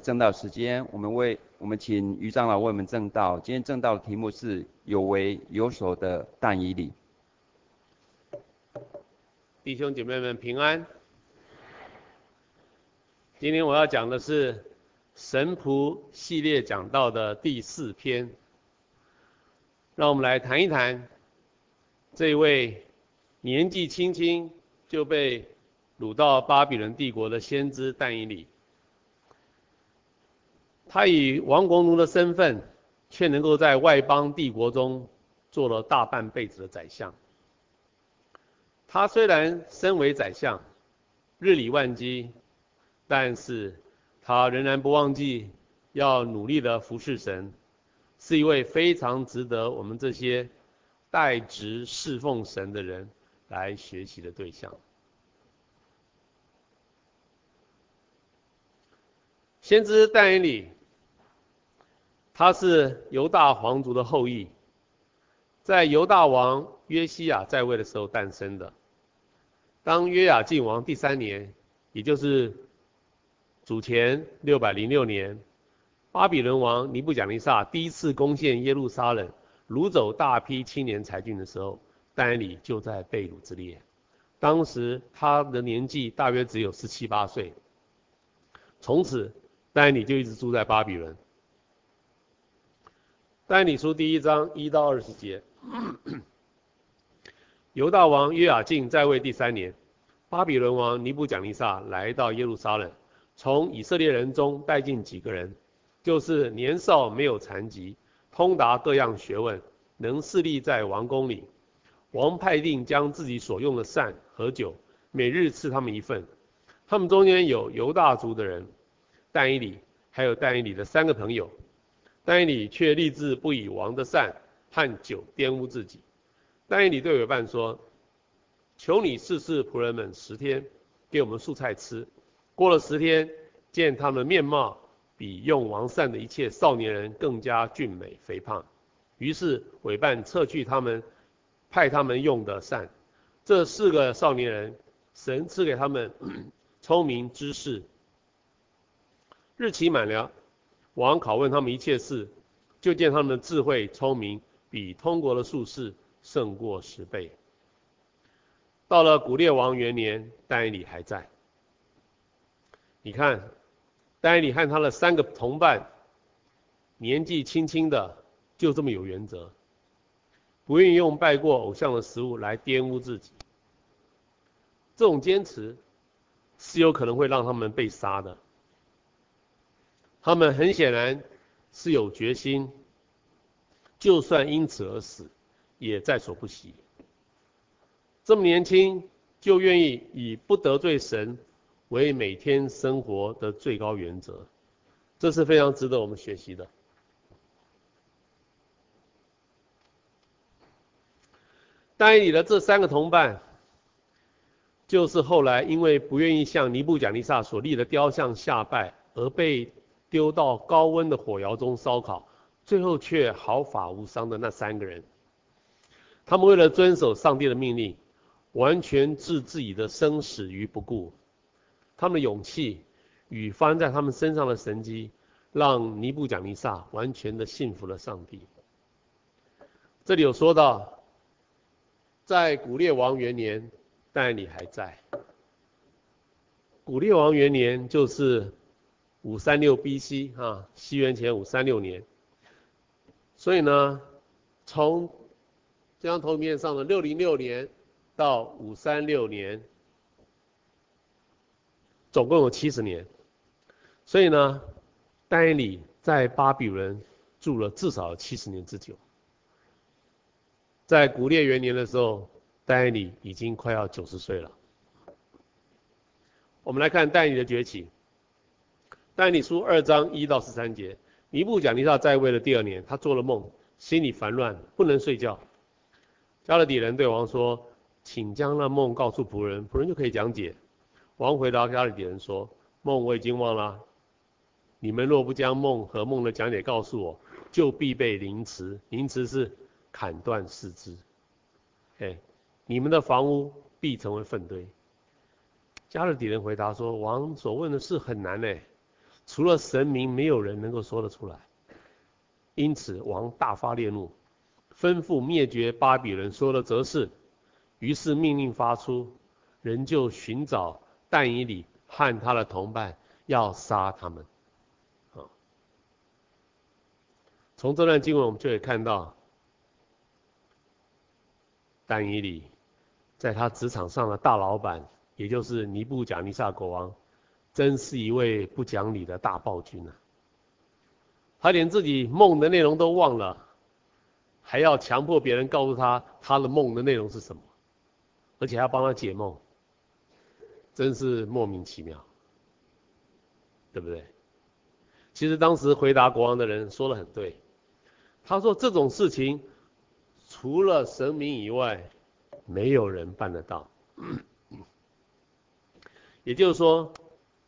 证道时间，我们为我们请余长老为我们证道。今天证道的题目是有为有所的但以理。弟兄姐妹们平安。今天我要讲的是神仆系列讲道的第四篇。让我们来谈一谈这位年纪轻轻就被掳到巴比伦帝国的先知但以理。他以亡国奴的身份，却能够在外邦帝国中做了大半辈子的宰相。他虽然身为宰相，日理万机，但是他仍然不忘记要努力的服侍神，是一位非常值得我们这些代职侍奉神的人来学习的对象。先知但以理。他是犹大皇族的后裔，在犹大王约西亚在位的时候诞生的。当约雅敬王第三年，也就是主前六百零六年，巴比伦王尼布甲尼撒第一次攻陷耶路撒冷，掳走大批青年才俊的时候，丹尼就在被掳之列。当时他的年纪大约只有十七八岁。从此，丹尼就一直住在巴比伦。但以理书第一章一到二十节，犹大王约雅敬在位第三年，巴比伦王尼布甲尼撒来到耶路撒冷，从以色列人中带进几个人，就是年少没有残疾，通达各样学问，能侍立在王宫里。王派定将自己所用的膳和酒，每日赐他们一份。他们中间有犹大族的人，但以理，还有但以理的三个朋友。但以理却立志不以王的膳和酒玷污自己。但以理对委办说：“求你试试仆人们十天，给我们素菜吃。过了十天，见他们面貌比用王膳的一切少年人更加俊美肥胖。于是委办撤去他们派他们用的膳。这四个少年人，神赐给他们 聪明知识。日期满了。”王拷问他们一切事，就见他们的智慧聪明，比通国的术士胜过十倍。到了古列王元年，但以理还在。你看，但以理和他的三个同伴，年纪轻轻的，就这么有原则，不愿意用拜过偶像的食物来玷污自己。这种坚持，是有可能会让他们被杀的。他们很显然是有决心，就算因此而死，也在所不惜。这么年轻就愿意以不得罪神为每天生活的最高原则，这是非常值得我们学习的。但你的这三个同伴，就是后来因为不愿意向尼布甲尼撒所立的雕像下拜而被。丢到高温的火窑中烧烤，最后却毫发无伤的那三个人，他们为了遵守上帝的命令，完全置自己的生死于不顾。他们的勇气与发生在他们身上的神迹，让尼布甲尼撒完全的信服了上帝。这里有说到，在古列王元年，但以理还在。古列王元年就是。五三六 B.C. 啊，西元前五三六年。所以呢，从这张投影片上的六零六年到五三六年，总共有七十年。所以呢，但以理在巴比伦住了至少七十年之久。在古列元年的时候，但以理已经快要九十岁了。我们来看但以理的崛起。但以理书二章一到十三节，尼布甲尼撒在位的第二年，他做了梦，心里烦乱，不能睡觉。迦勒底人对王说：“请将那梦告诉仆人，仆人就可以讲解。”王回答迦勒底人说：“梦我已经忘了，你们若不将梦和梦的讲解告诉我，就必被凌迟。凌迟是砍断四肢。哎，你们的房屋必成为粪堆。”迦勒底人回答说：“王所问的事很难呢。除了神明，没有人能够说得出来。因此，王大发烈怒，吩咐灭绝巴比伦所有的哲士。于是命令发出，人就寻找但以理和他的同伴，要杀他们。从这段经文我们就可以看到，但以理在他职场上的大老板，也就是尼布甲尼撒国王，真是一位不讲理的大暴君啊！他连自己梦的内容都忘了，还要强迫别人告诉他他的梦的内容是什么。而且还要帮他解梦，真是莫名其妙，对不对？其实当时回答国王的人说的很对，他说这种事情除了神明以外，没有人办得到。也就是说，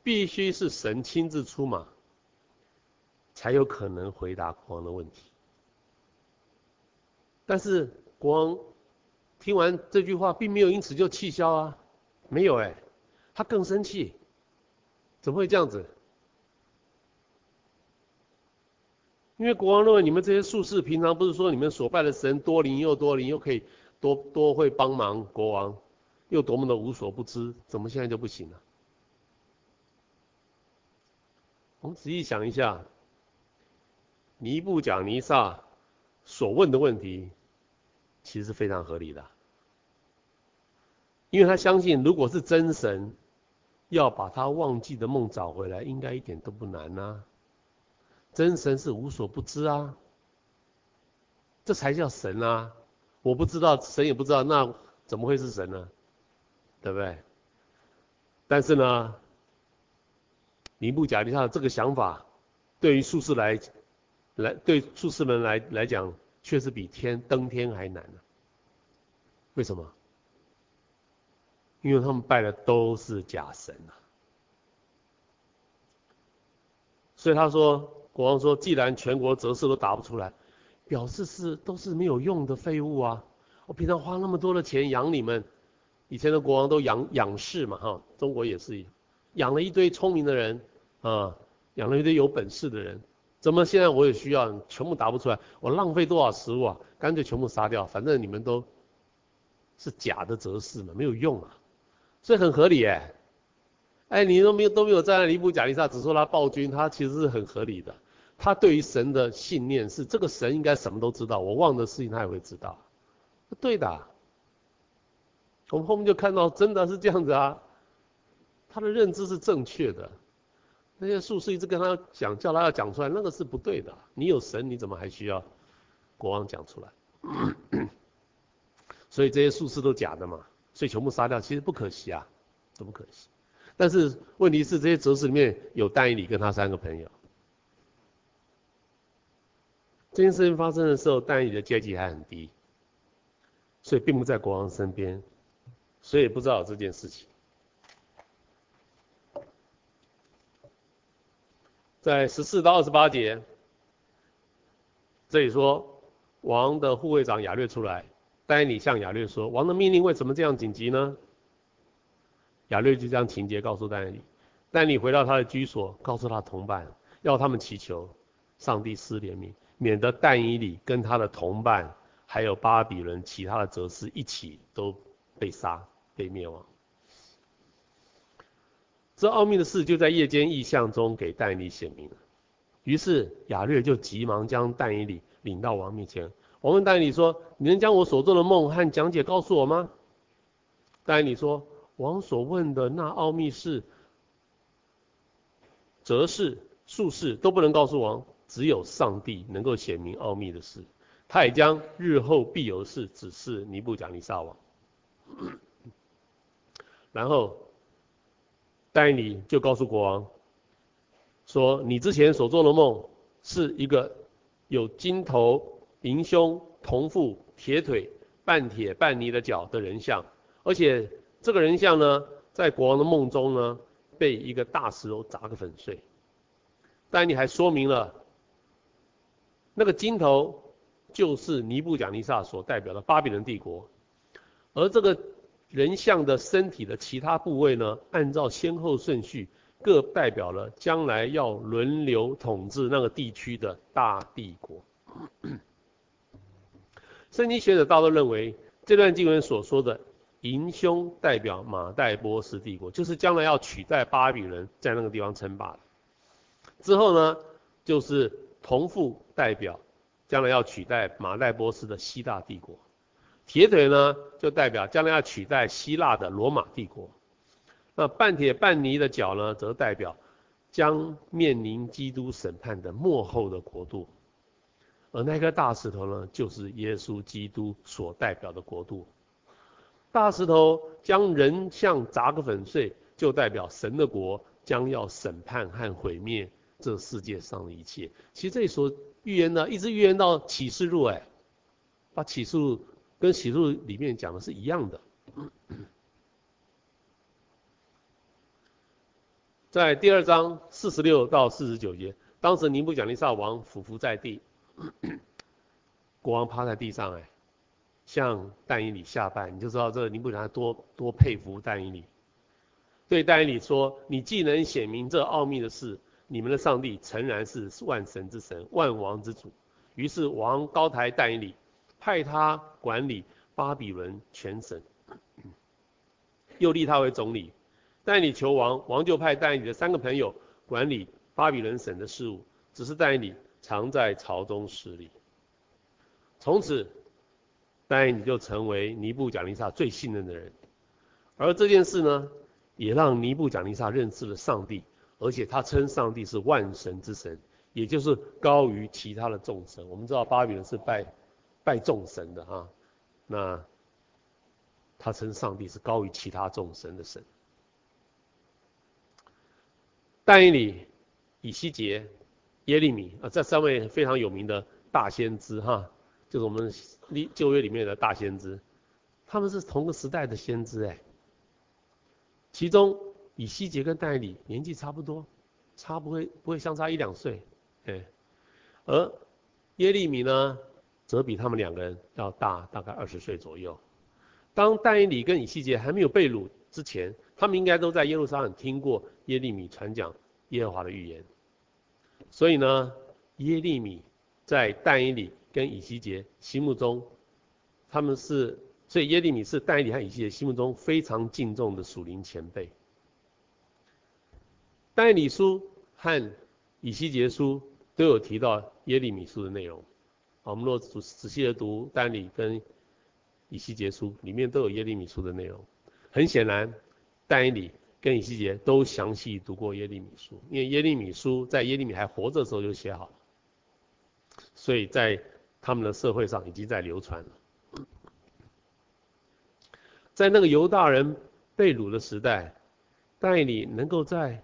必须是神亲自出马，才有可能回答国王的问题。但是国王。听完这句话，并没有因此就气消啊，没有哎，他更生气，怎么会这样子？因为国王认为你们这些术士平常不是说你们所拜的神多灵又多灵，又可以多多会帮忙国王，又多么的无所不知，怎么现在就不行了？我们仔细想一下，尼布甲尼撒所问的问题，其实是非常合理的。因为他相信，如果是真神，要把他忘记的梦找回来，应该一点都不难啊。真神是无所不知啊，这才叫神啊！我不知道，神也不知道，那怎么会是神呢？对不对？但是呢，尼布甲尼撒这个想法，对于术士来来对术士们来来讲，确实比天登天还难呢。为什么？因为他们拜的都是假神啊，所以他说，国王说，既然全国哲士都答不出来，表示是都是没有用的废物啊！我平常花那么多的钱养你们，以前的国王都养养士嘛，哈，中国也是，养了一堆聪明的人啊，养了一堆有本事的人，怎么现在我也需要，全部答不出来，我浪费多少食物啊？干脆全部杀掉，反正你们都是假的哲士嘛，没有用啊！所以很合理哎，哎，你都没有都没有站在尼布甲尼撒，只说他暴君，他其实是很合理的。他对于神的信念是，这个神应该什么都知道，我忘的事情他也会知道，对的。我们后面就看到真的是这样子啊，他的认知是正确的。那些术士一直跟他讲，叫他要讲出来，那个是不对的。你有神，你怎么还需要国王讲出来？所以这些术士都假的嘛。所以全部杀掉，其实不可惜啊，都不可惜。但是问题是，这些哲士里面有但以理跟他三个朋友。这件事情发生的时候，但以理的阶级还很低，所以并不在国王身边，所以不知道这件事情。在十四到二十八节，这里说王的护卫长亚略出来。但以理向亚略说：“王的命令为什么这样紧急呢？”亚略就将情节告诉但以理。但以回到他的居所，告诉他同伴，要他们祈求上帝施怜悯，免得但以理跟他的同伴，还有巴比伦其他的哲士一起都被杀、被灭亡。这奥秘的事就在夜间异象中给但以理显明了。于是亚略就急忙将但以理领到王面前。我问但以理说：“你能将我所做的梦和讲解告诉我吗？”但以理说：“王所问的那奥秘事，哲士、术士都不能告诉王，只有上帝能够显明奥秘的事。他也将日后必有事指示尼布甲尼撒王。”然后但以理就告诉国王说：“你之前所做的梦是一个有金头。”银胸、铜腹、铁腿、半铁半泥的脚的人像，而且这个人像呢，在国王的梦中呢，被一个大石头砸个粉碎。但你还说明了，那个金头就是尼布甲尼撒所代表的巴比伦帝国，而这个人像的身体的其他部位呢，按照先后顺序各代表了将来要轮流统治那个地区的大帝国。圣经学者大多认为，这段经文所说的迎凶代表马代波斯帝国，就是将来要取代巴比伦在那个地方称霸。之后呢，就是铜父代表将来要取代马代波斯的西大帝国，铁腿呢就代表将来要取代希腊的罗马帝国。那半铁半泥的脚呢，则代表将面临基督审判的末后的国度，而那颗大石头呢，就是耶稣基督所代表的国度。大石头将人像砸个粉碎，就代表神的国将要审判和毁灭这世界上的一切。其实这里所预言的，一直预言到启示录，哎，把启示录跟启示录里面讲的是一样的。在第二章四十六到四十九节，当时尼布甲尼撒王俯伏在地，国王趴在地上，哎，向但以理下拜，你就知道这尼布甲多多佩服但以理。对但以理说：“你既能显明这奥秘的事，你们的上帝诚然是万神之神，万王之主。”于是王高抬但以理，派他管理巴比伦全省，又立他为总理。但以理求王，王就派但以理的三个朋友管理巴比伦省的事务，只是但以理常在朝中施礼。从此，但以理就成为尼布甲尼撒最信任的人。而这件事呢，也让尼布甲尼撒认识了上帝，而且他称上帝是万神之神，也就是高于其他的众神。我们知道巴比伦是拜拜众神的哈，那他称上帝是高于其他众神的神。但以理、以西结、耶利米啊，这三位非常有名的大先知哈，就是我们旧约里面的大先知，他们是同个时代的先知哎。其中以西结跟但以理年纪差不多，差不会不会相差一两岁哎，而耶利米呢，则比他们两个人要大大概二十岁左右。当但以理跟以西结还没有被掳之前，他们应该都在耶路撒冷听过耶利米传讲耶和华的预言，所以呢，耶利米在但以理跟以西结心目中，他们是，所以耶利米是但以理和以西结心目中非常敬重的属灵前辈。但以理书和以西结书都有提到耶利米书的内容，我们若仔仔细的读但以理跟以西结书，里面都有耶利米书的内容，很显然。但以理跟以西结都详细读过耶利米书，因为耶利米书在耶利米还活着的时候就写好了，所以在他们的社会上已经在流传了。在那个犹大人被掳的时代，但以理能够在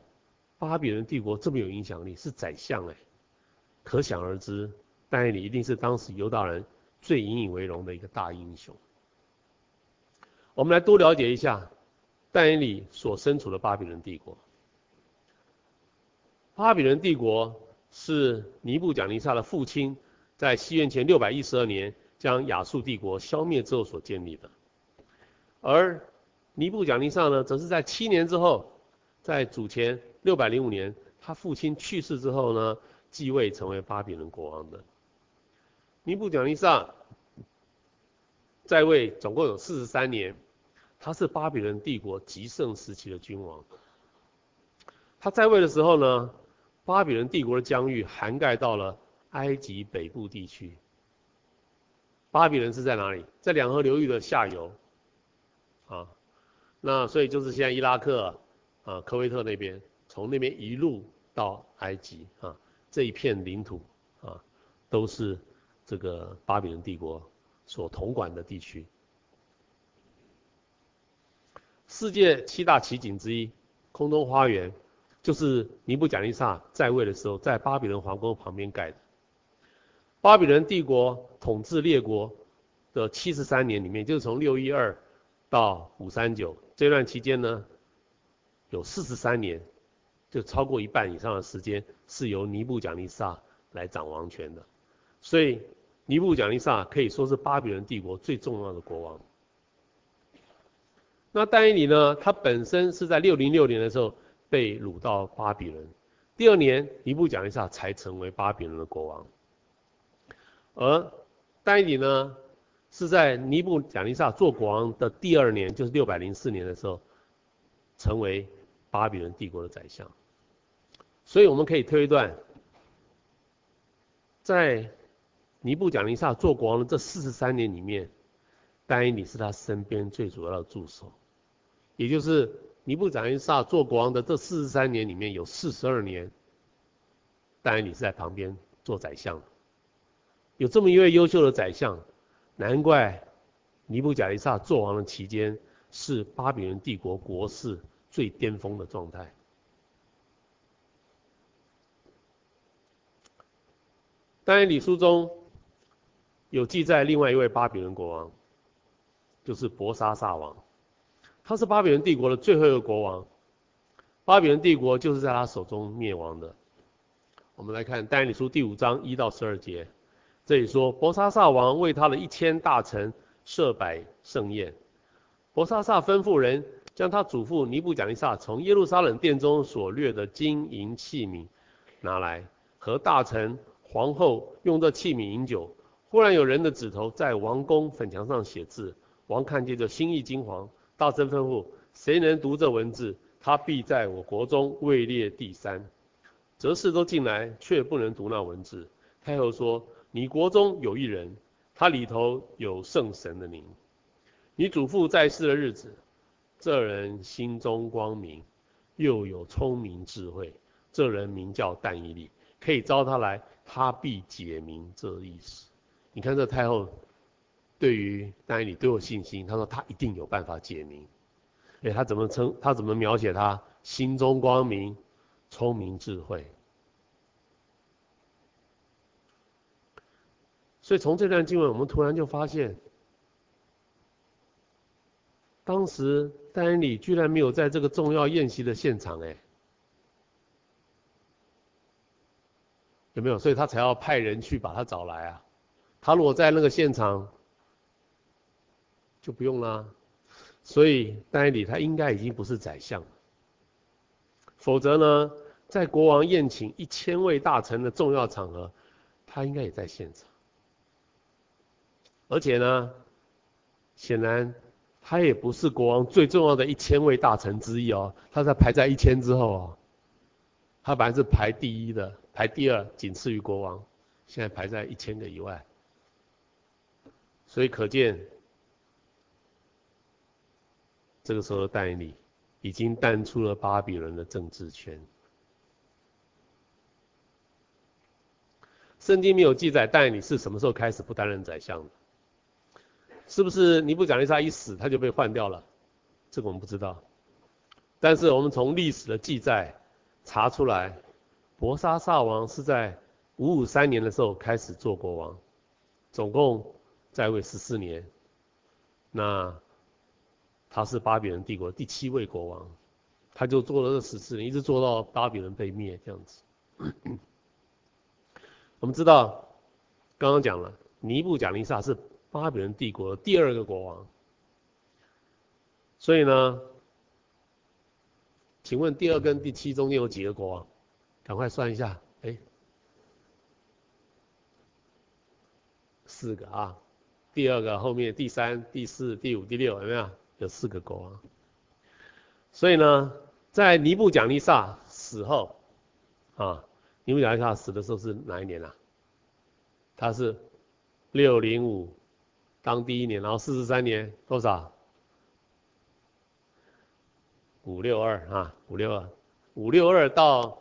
巴比伦帝国这么有影响力，是宰相哎，可想而知，但以理一定是当时犹大人最引以为荣的一个大英雄。我们来多了解一下。但以理所身处的巴比伦帝国，巴比伦帝国是尼布甲尼撒的父亲在西元前六百一十二年将亚述帝国消灭之后所建立的，而尼布甲尼撒呢，则是在七年之后，在主前六百零五年他父亲去世之后呢，继位成为巴比伦国王的。尼布甲尼撒在位总共有四十三年。他是巴比伦帝国极盛时期的君王。他在位的时候呢，巴比伦帝国的疆域涵盖到了埃及北部地区。巴比伦是在哪里？在两河流域的下游。啊，那所以就是现在伊拉克啊、科威特那边，从那边一路到埃及啊，这一片领土啊，都是这个巴比伦帝国所统管的地区。世界七大奇景之一，空中花园，就是尼布甲尼撒在位的时候，在巴比伦皇宫旁边盖的。巴比伦帝国统治列国的七十三年里面，就是从六一二到五三九这段期间呢，有四十三年，就超过一半以上的时间是由尼布甲尼撒来掌王权的。所以尼布甲尼撒可以说是巴比伦帝国最重要的国王。那丹尼里呢？他本身是在六零六年的时候被掳到巴比伦。第二年，尼布甲尼撒才成为巴比伦的国王。而丹尼里呢，是在尼布甲尼撒做国王的第二年，就是六百零四年的时候，成为巴比伦帝国的宰相。所以我们可以推断，在尼布甲尼撒做国王的这四十三年里面，但以理是他身边最主要的助手，也就是尼布甲尼撒做国王的这四十三年里面有四十二年，但以理是在旁边做宰相。有这么一位优秀的宰相，难怪尼布甲尼撒做王的期间是巴比伦帝国国势最巅峰的状态。但以理书中有记载另外一位巴比伦国王，就是伯沙撒王，他是巴比伦帝国的最后一个国王，巴比伦帝国就是在他手中灭亡的。我们来看但以理书第五章一到十二节，这里说伯沙撒王为他的一千大臣设摆盛宴，伯沙撒吩咐人将他祖父尼布甲尼撒从耶路撒冷殿中所掠的金银器皿拿来，和大臣。皇后用这器皿饮酒，忽然有人的指头在王宫粉墙上写字，王看见就心意惊惶，大声吩咐：谁能读这文字，他必在我国中位列第三。哲士都进来，却不能读那文字。太后说：你国中有一人，他里头有圣神的灵。你祖父在世的日子，这人心中光明，又有聪明智慧。这人名叫但以利，可以招他来。他必解明这意思。你看这太后对于但以理都有信心，他说他一定有办法解明。哎，他怎么称？他怎么描写他？心中光明，聪明智慧。所以从这段经文，我们突然就发现，当时但以理居然没有在这个重要宴席的现场，哎。有没有？所以他才要派人去把他找来啊。他如果在那个现场，就不用啦。所以但以理他应该已经不是宰相了。否则呢，在国王宴请一千位大臣的重要场合，他应该也在现场。而且呢，显然他也不是国王最重要的一千位大臣之一哦。他在排在一千之后哦。他本来是排第一的。排第二，仅次于国王，现在排在一千个以外，所以可见，这个时候的但以理已经淡出了巴比伦的政治圈。圣经没有记载但以理是什么时候开始不担任宰相的，是不是尼布甲尼撒一死他就被换掉了？这个我们不知道，但是我们从历史的记载查出来。伯沙撒王是在五五三年的时候开始做国王，总共在位十四年。那他是巴比伦帝国第七位国王，他就做了这十四年，一直做到巴比伦被灭这样子。我们知道，刚刚讲了，尼布甲尼撒是巴比伦帝国的第二个国王，所以呢，请问第二跟第七中间有几个国王？赶快算一下，哎，四个啊，第二个后面第三、第四、第五、第六有没有？有四个国王。所以呢，在尼布甲尼撒死后，啊，尼布甲尼撒死的时候是哪一年啊？他是六零五当第一年，然后四十三年多少？五六二啊，五六二，五六二到。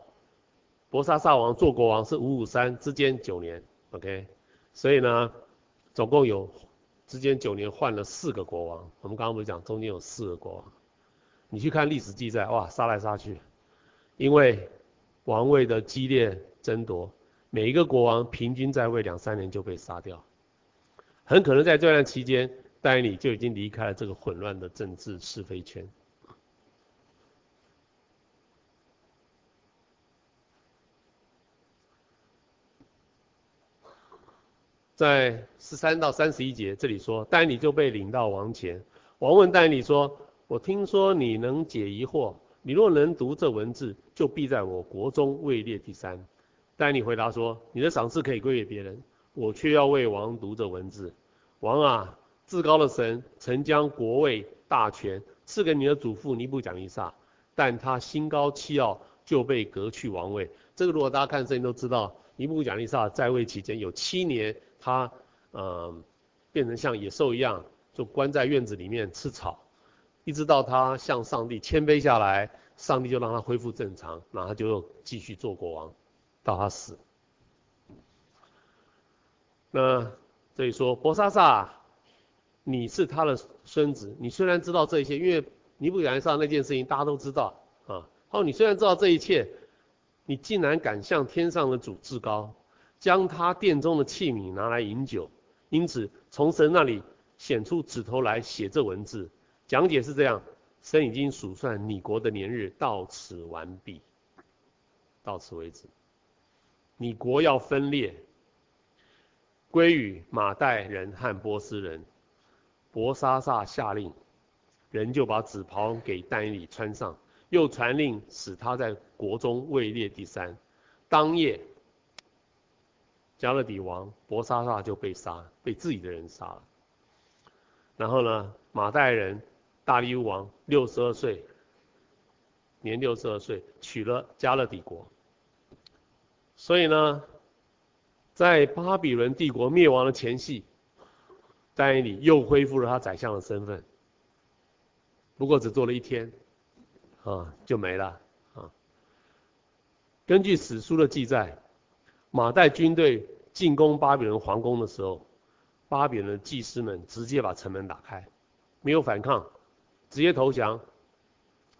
博沙萨王做国王是五五三之间九年，OK，所以呢，总共有之间九年换了四个国王。我们刚刚不是讲中间有四个国王？你去看历史记载，哇，杀来杀去，因为王位的激烈争夺，每一个国王平均在位两三年就被杀掉，很可能在这段期间，但以理就已经离开了这个混乱的政治是非圈。在十三到三十一节这里说，但以理就被领到王前，王问但以理说：“我听说你能解疑惑，你若能读这文字，就必在我国中位列第三。但你回答说，你的赏赐可以归给别人，我却要为王读这文字。王啊，至高的神曾将国位大权赐给你的祖父尼布甲尼撒，但他心高气傲，就被革去王位。这个如果大家看圣经都知道，尼布甲尼撒在位期间有七年，他呃变成像野兽一样，就关在院子里面吃草，一直到他向上帝谦卑下来，上帝就让他恢复正常，然后就继续做国王。到他死，那这里说伯沙撒，你是他的孙子，你虽然知道这些，因为尼布甲尼撒那件事情大家都知道啊。好，你虽然知道这一切，你竟然敢向天上的主至高，将他殿中的器皿拿来饮酒，因此从神那里显出指头来写这文字。讲解是这样，神已经数算你国的年日，到此完毕，到此为止。你国要分裂，归于马代人和波斯人。伯沙撒下令，人就把紫袍给但以理穿上，又传令使他在国中位列第三。当夜，迦勒底王伯沙撒就被杀，被自己的人杀了。然后呢，马代人大利乌王六十二岁，年六十二岁，娶了迦勒底国。所以呢，在巴比伦帝国灭亡的前夕，但以理又恢复了他宰相的身份，不过只做了一天，啊，就没了啊。根据史书的记载，马代军队进攻巴比伦皇宫的时候，巴比伦的祭司们直接把城门打开，没有反抗，直接投降，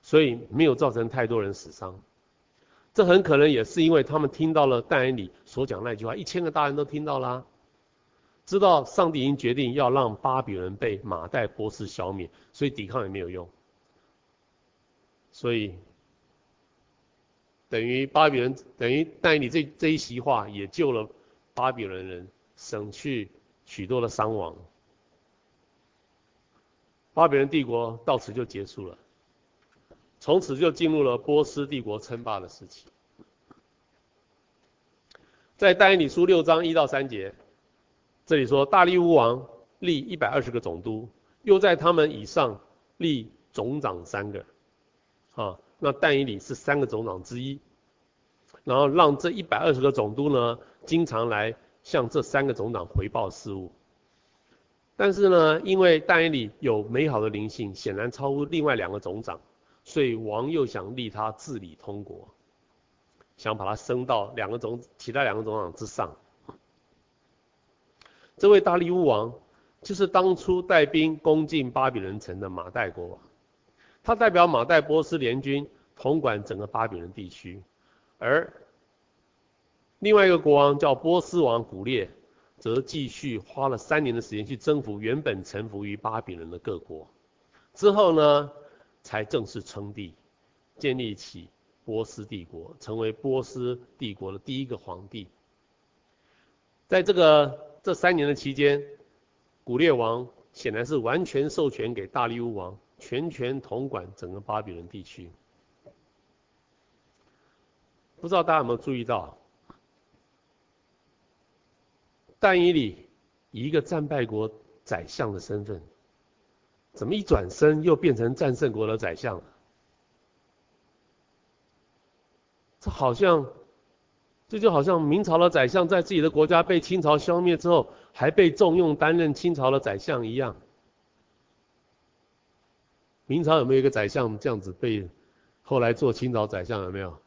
所以没有造成太多人死伤。这很可能也是因为他们听到了但以理所讲那句话，一千个大人都听到啦，知道上帝已经决定要让巴比伦被马代波斯消灭，所以抵抗也没有用。所以等于巴比伦等于但你这这一席话也救了巴比伦人，省去许多的伤亡。巴比伦帝国到此就结束了。从此就进入了波斯帝国称霸的时期。在但以理书六章一到三节，这里说大利乌王立一百二十个总督，又在他们以上立总长三个，啊，那但以理是三个总长之一，然后让这一百二十个总督呢，经常来向这三个总长回报事务。但是呢，因为但以理有美好的灵性，显然超乎另外两个总长。所以王又想立他治理通国，想把他升到两个总其他两个总长之上。这位大利乌王就是当初带兵攻进巴比伦城的马代国王，他代表马代波斯联军统管整个巴比伦地区，而另外一个国王叫波斯王古列，则继续花了三年的时间去征服原本臣服于巴比伦的各国。之后呢，才正式称帝，建立起波斯帝国，成为波斯帝国的第一个皇帝。在这个这三年的期间，古列王显然是完全授权给大利乌王，全权统管整个巴比伦地区。不知道大家有没有注意到，但以理以一个战败国宰相的身份。怎么一转身又变成战胜国的宰相了？这好像，这就好像明朝的宰相在自己的国家被清朝消灭之后，还被重用担任清朝的宰相一样。明朝有没有一个宰相这样子被后来做清朝宰相？有没有？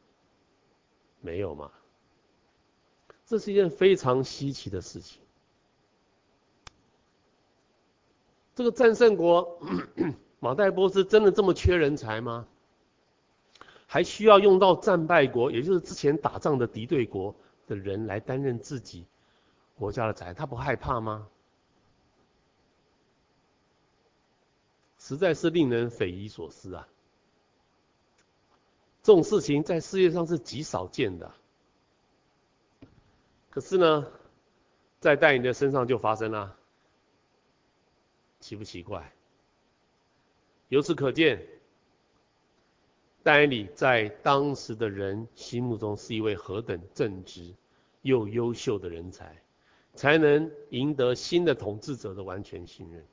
没有嘛。这是一件非常稀奇的事情。这个战胜国 马代波斯真的这么缺人才吗？还需要用到战败国，也就是之前打仗的敌对国的人来担任自己国家的宰，他不害怕吗？实在是令人匪夷所思啊！这种事情在世界上是极少见的，可是呢，在但以理的身上就发生了。奇不奇怪？由此可见，但以理在当时的人心目中是一位何等正直又优秀的人才，才能赢得新的统治者的完全信任。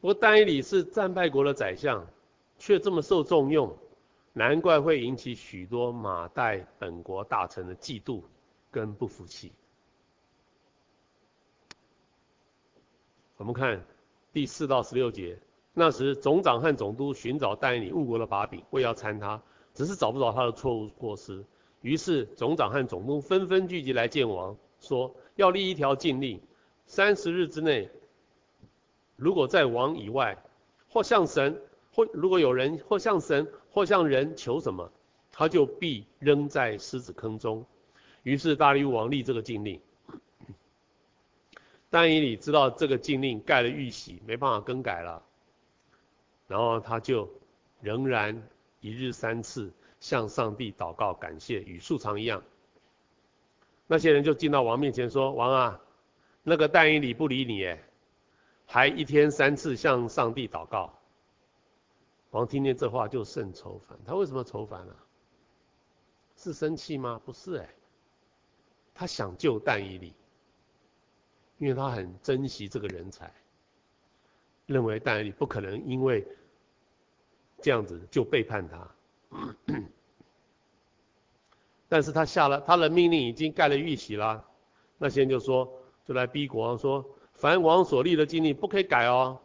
不过但以理是战败国的宰相，却这么受重用，难怪会引起许多马代本国大臣的嫉妒跟不服气。我们看第四到十六节。那时，总长和总督寻找但以理误国的把柄，为要参他，只是找不着他的错误过失。于是，总长和总督纷纷聚集来见王，说要立一条禁令：三十日之内，如果在王以外，或向神，或如果有人或向神或向人求什么，他就必扔在狮子坑中。于是，大利乌王立这个禁令。但以理知道这个禁令盖了玉玺，没办法更改了。然后他就仍然一日三次向上帝祷告感谢，与素常一样。那些人就进到王面前说：“王啊，那个但以理不理你，哎，还一天三次向上帝祷告。”王听见这话就甚愁烦。他为什么愁烦啊？是生气吗？不是哎，他想救但以理，因为他很珍惜这个人才。认为但以理不可能因为这样子就背叛他，但是他下了他的命令已经盖了玉玺了，那些人就说就来逼国王说，凡王所立的禁令不可以改哦，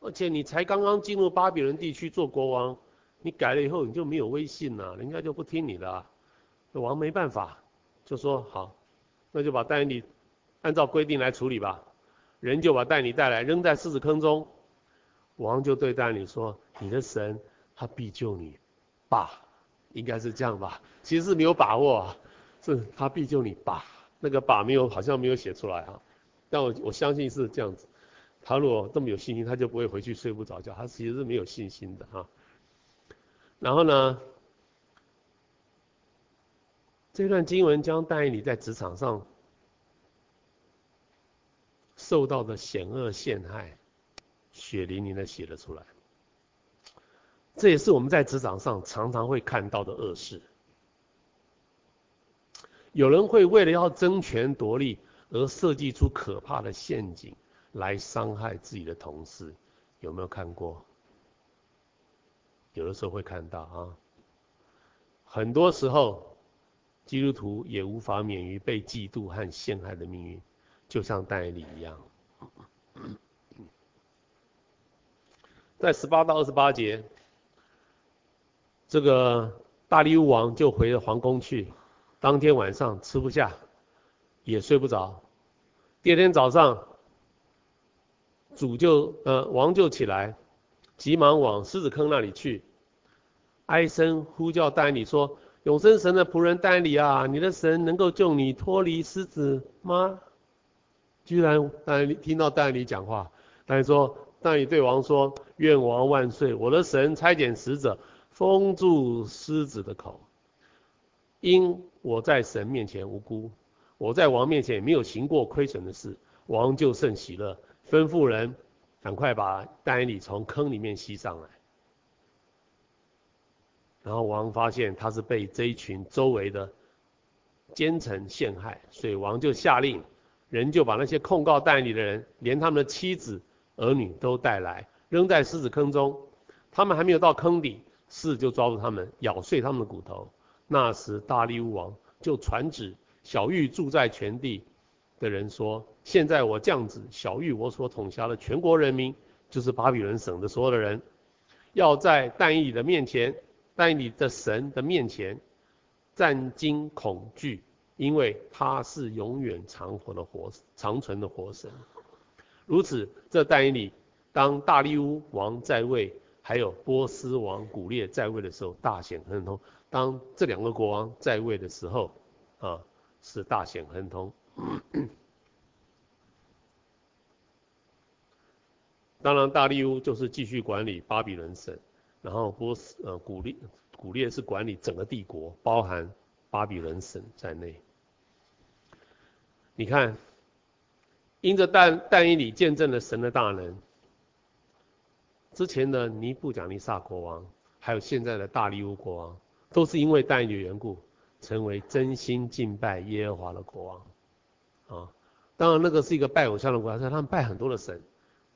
而且你才刚刚进入巴比伦地区做国王，你改了以后你就没有威信了，人家就不听你的啊，王没办法，就说好，那就把但以理按照规定来处理吧，人就把但以理带来扔在狮子坑中。王就对但以理说：“你的神他必救你吧，应该是这样吧？其实是没有把握，是他必救你吧？那个把没有，好像没有写出来啊。但我我相信是这样子。他如果这么有信心，他就不会回去睡不着觉。他其实是没有信心的哈。然后呢，这段经文将带你在职场上受到的险恶陷害。”血淋淋的写了出来，这也是我们在职场上常常会看到的恶事。有人会为了要争权夺利而设计出可怕的陷阱来伤害自己的同事，有没有看过？有的时候会看到啊。很多时候，基督徒也无法免于被嫉妒和陷害的命运，就像但以理一样。在十八到二十八节，这个大利乌王就回了皇宫去。当天晚上吃不下，也睡不着。第二天早上，主就呃王就起来，急忙往狮子坑那里去，哀声呼叫丹尼说：“永生神的仆人丹尼啊，你的神能够救你脱离狮子吗？”居然丹尼听到丹尼讲话，丹尼说。丹尼对王说：“愿王万岁！我的神差遣使者封住狮子的口，因我在神面前无辜，我在王面前也没有行过亏损的事。”王就甚喜乐，吩咐人赶快把但以理从坑里面吸上来。然后王发现他是被这一群周围的奸臣陷害，所以王就下令，人就把那些控告但以理的人，连他们的妻子。儿女都带来，扔在狮子坑中。他们还没有到坑底，狮就抓住他们，咬碎他们的骨头。那时大力乌王就传旨，小玉住在全地的人说：现在我降旨，小玉我所统辖的全国人民，就是巴比伦省的所有的人，要在但以理的面前，但以理的神的面前，战惊恐惧，因为他是永远长活的活长存的活神。如此，这但以理当大利乌王在位，还有波斯王古列在位的时候，大显亨通；当这两个国王在位的时候，啊，是大显亨通。当然，大利乌就是继续管理巴比伦省，然后波斯呃古列古列是管理整个帝国，包含巴比伦省在内。你看。因着但但以理见证了神的大能，之前的尼布甲尼撒国王，还有现在的大利乌国王，都是因为但以的缘故，成为真心敬拜耶和华的国王。啊，当然那个是一个拜偶像的国家，他们拜很多的神，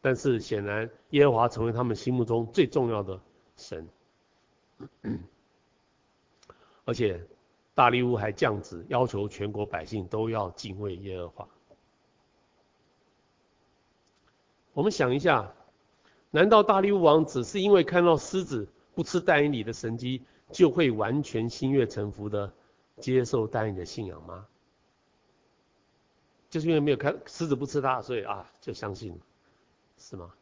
但是显然耶和华成为他们心目中最重要的神。而且大利乌还降旨，要求全国百姓都要敬畏耶和华。我们想一下。难道大利乌王只是因为看到狮子不吃但以理的神鸡，就会完全心悦诚服的接受单一的信仰吗？就是因为没有看狮子不吃它，所以啊就相信，是吗？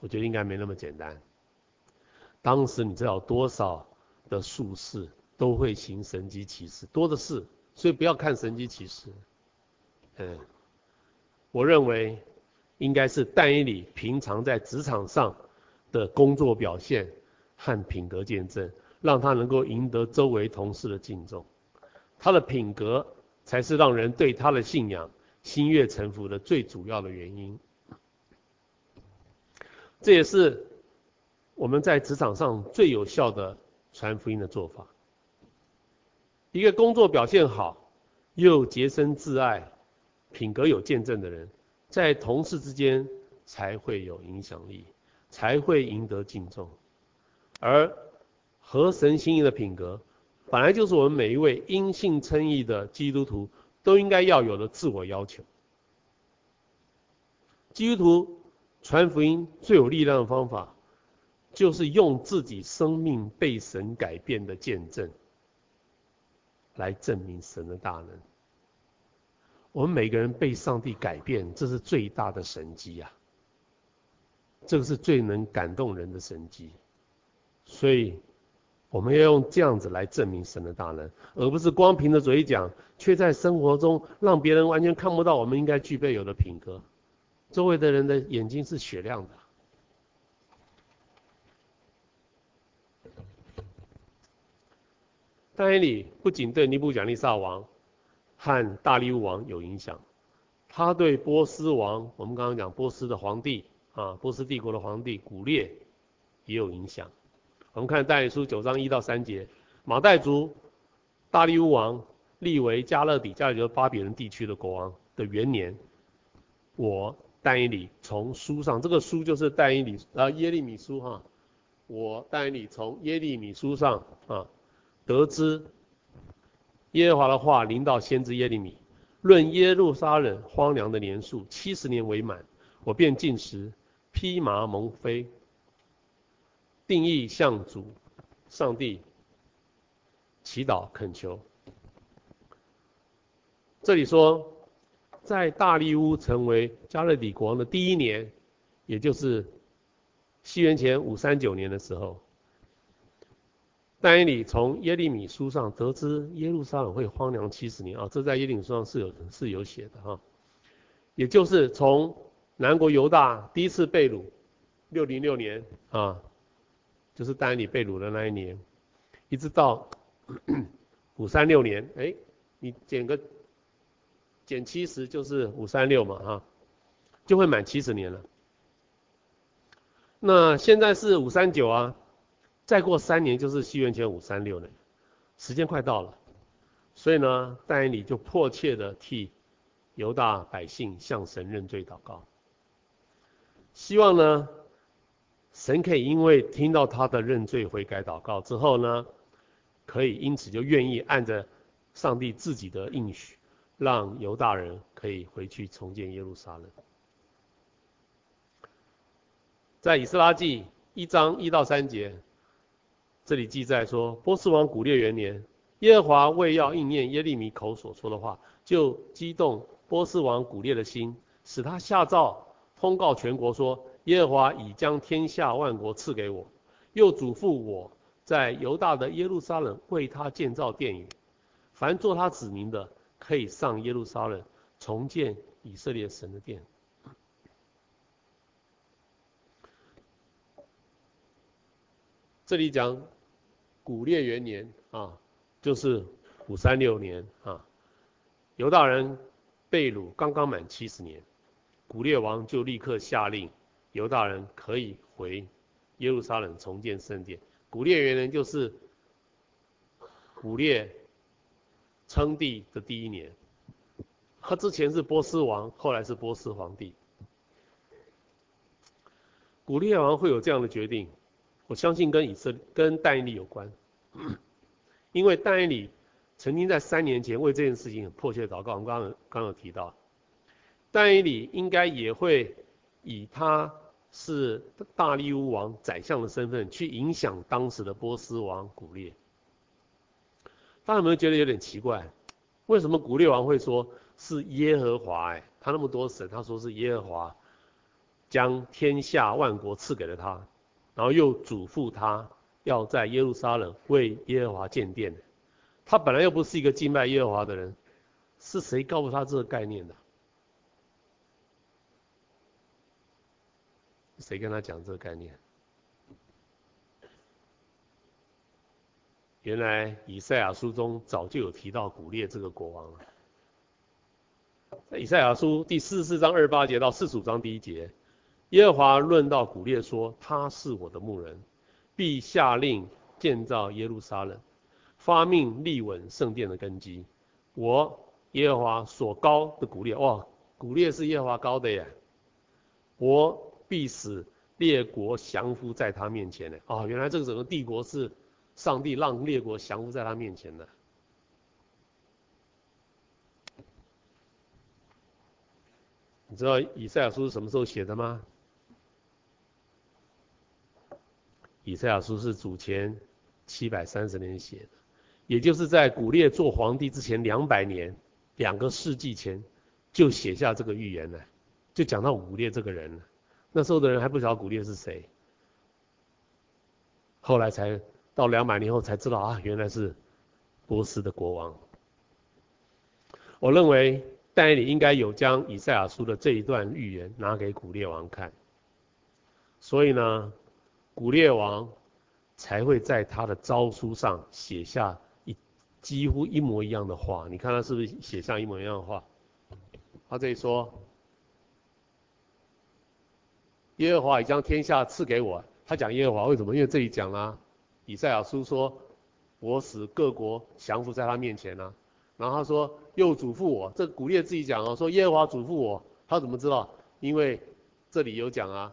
我觉得应该没那么简单。当时你知道多少的术士都会行神迹奇事，多的是，所以不要看神迹奇事。嗯，我认为。应该是但以理平常在职场上的工作表现和品格见证，让他能够赢得周围同事的敬重。他的品格才是让人对他的信仰心悦诚服的最主要的原因。这也是我们在职场上最有效的传福音的做法。一个工作表现好，又洁身自爱、品格有见证的人。在同事之间才会有影响力，才会赢得敬重。而合神心意的品格，本来就是我们每一位因信称义的基督徒都应该要有的自我要求。基督徒传福音最有力量的方法，就是用自己生命被神改变的见证，来证明神的大能。我们每个人被上帝改变，这是最大的神迹啊！这个是最能感动人的神迹，所以我们要用这样子来证明神的大能，而不是光凭着嘴讲，却在生活中让别人完全看不到我们应该具备有的品格。周围的人的眼睛是雪亮的。但以理不仅对尼布甲尼撒王。和大利乌王有影响，他对波斯王，我们刚刚讲波斯的皇帝啊，波斯帝国的皇帝古列也有影响。我们看但以理书九章一到三节，马代族大利乌王立为加勒底，加勒底就是巴比伦地区的国王的元年，我但以理从书上，这个书就是但以理啊耶利米书哈，我但以理从耶利米书上啊得知。耶和华的话临到先知耶利米，论耶路撒冷荒凉的年数七十年为满，我便进食，披麻蒙灰，定意向主上帝祈祷恳求。这里说，在大利乌成为迦勒底国王的第一年，也就是西元前五三九年的时候。但以理从耶利米书上得知耶路撒冷会荒凉七十年啊，这在耶利米书上是有是有写的哈，也就是从南国犹大第一次被掳六零六年啊，就是但以理被掳的那一年，一直到 五三六年，哎，你减个减七十就是五三六嘛哈，就会满七十年了。那现在是五三九啊。再过三年就是西元前五三六年，时间快到了，所以呢，但以理就迫切的替犹大百姓向神认罪祷告，希望呢，神可以因为听到他的认罪悔改祷告之后呢，可以因此就愿意按着上帝自己的应许，让犹大人可以回去重建耶路撒冷。在以斯拉记一章一到三节。这里记载说，波斯王古列元年，耶和华为要应验耶利米口所说的话，就激动波斯王古列的心，使他下诏通告全国说，耶和华已将天下万国赐给我，又嘱咐我在犹大的耶路撒冷为他建造殿宇，凡做他子民的，可以上耶路撒冷重建以色列神的殿。这里讲。古列元年啊，就是五三六年啊，犹大人被掳刚刚满七十年，古列王就立刻下令犹大人可以回耶路撒冷重建圣殿。古列元人就是古列称帝的第一年，他之前是波斯王，后来是波斯皇帝。古列王会有这样的决定，我相信跟以色列跟但以理有关，因为但以理曾经在三年前为这件事情很迫切的祷告。我们刚刚刚有提到，但以理应该也会以他是大力乌王宰相的身份去影响当时的波斯王古列。大家有没有觉得有点奇怪？为什么古列王会说是耶和华？哎，他那么多神，他说是耶和华。将天下万国赐给了他，然后又嘱咐他要在耶路撒冷为耶和华建殿。他本来又不是一个敬拜耶和华的人，是谁告诉他这个概念的？谁跟他讲这个概念？原来以赛亚书中早就有提到古列这个国王了。以赛亚书第四十四章二十八节到四十五章第一节。耶和华论到古列说：“他是我的牧人，必下令建造耶路撒冷，发命立稳圣殿的根基。我耶和华所高的古列，哇，古列是耶和华高的耶。我必使列国降服在他面前的。哦，原来这个整个帝国是上帝让列国降服在他面前的。你知道以赛亚书是什么时候写的吗？”以赛亚书是主前七百三十年写的，也就是在古列做皇帝之前两百年，两个世纪前就写下这个预言了，就讲到古列这个人了。那时候的人还不晓得古列是谁，后来才到两百年后才知道啊，原来是波斯的国王。我认为但以理应该有将以赛亚书的这一段预言拿给古列王看，所以呢。古列王才会在他的诏书上写下一几乎一模一样的话。你看他是不是写上一模一样的话？他这里说：“耶和华已将天下赐给我。”他讲耶和华为什么？因为这里讲了以赛亚书说：“我使各国降服在他面前呢。”然后他说：“又嘱咐我。”这古列自己讲哦，说耶和华嘱咐我。他怎么知道？因为这里有讲啊。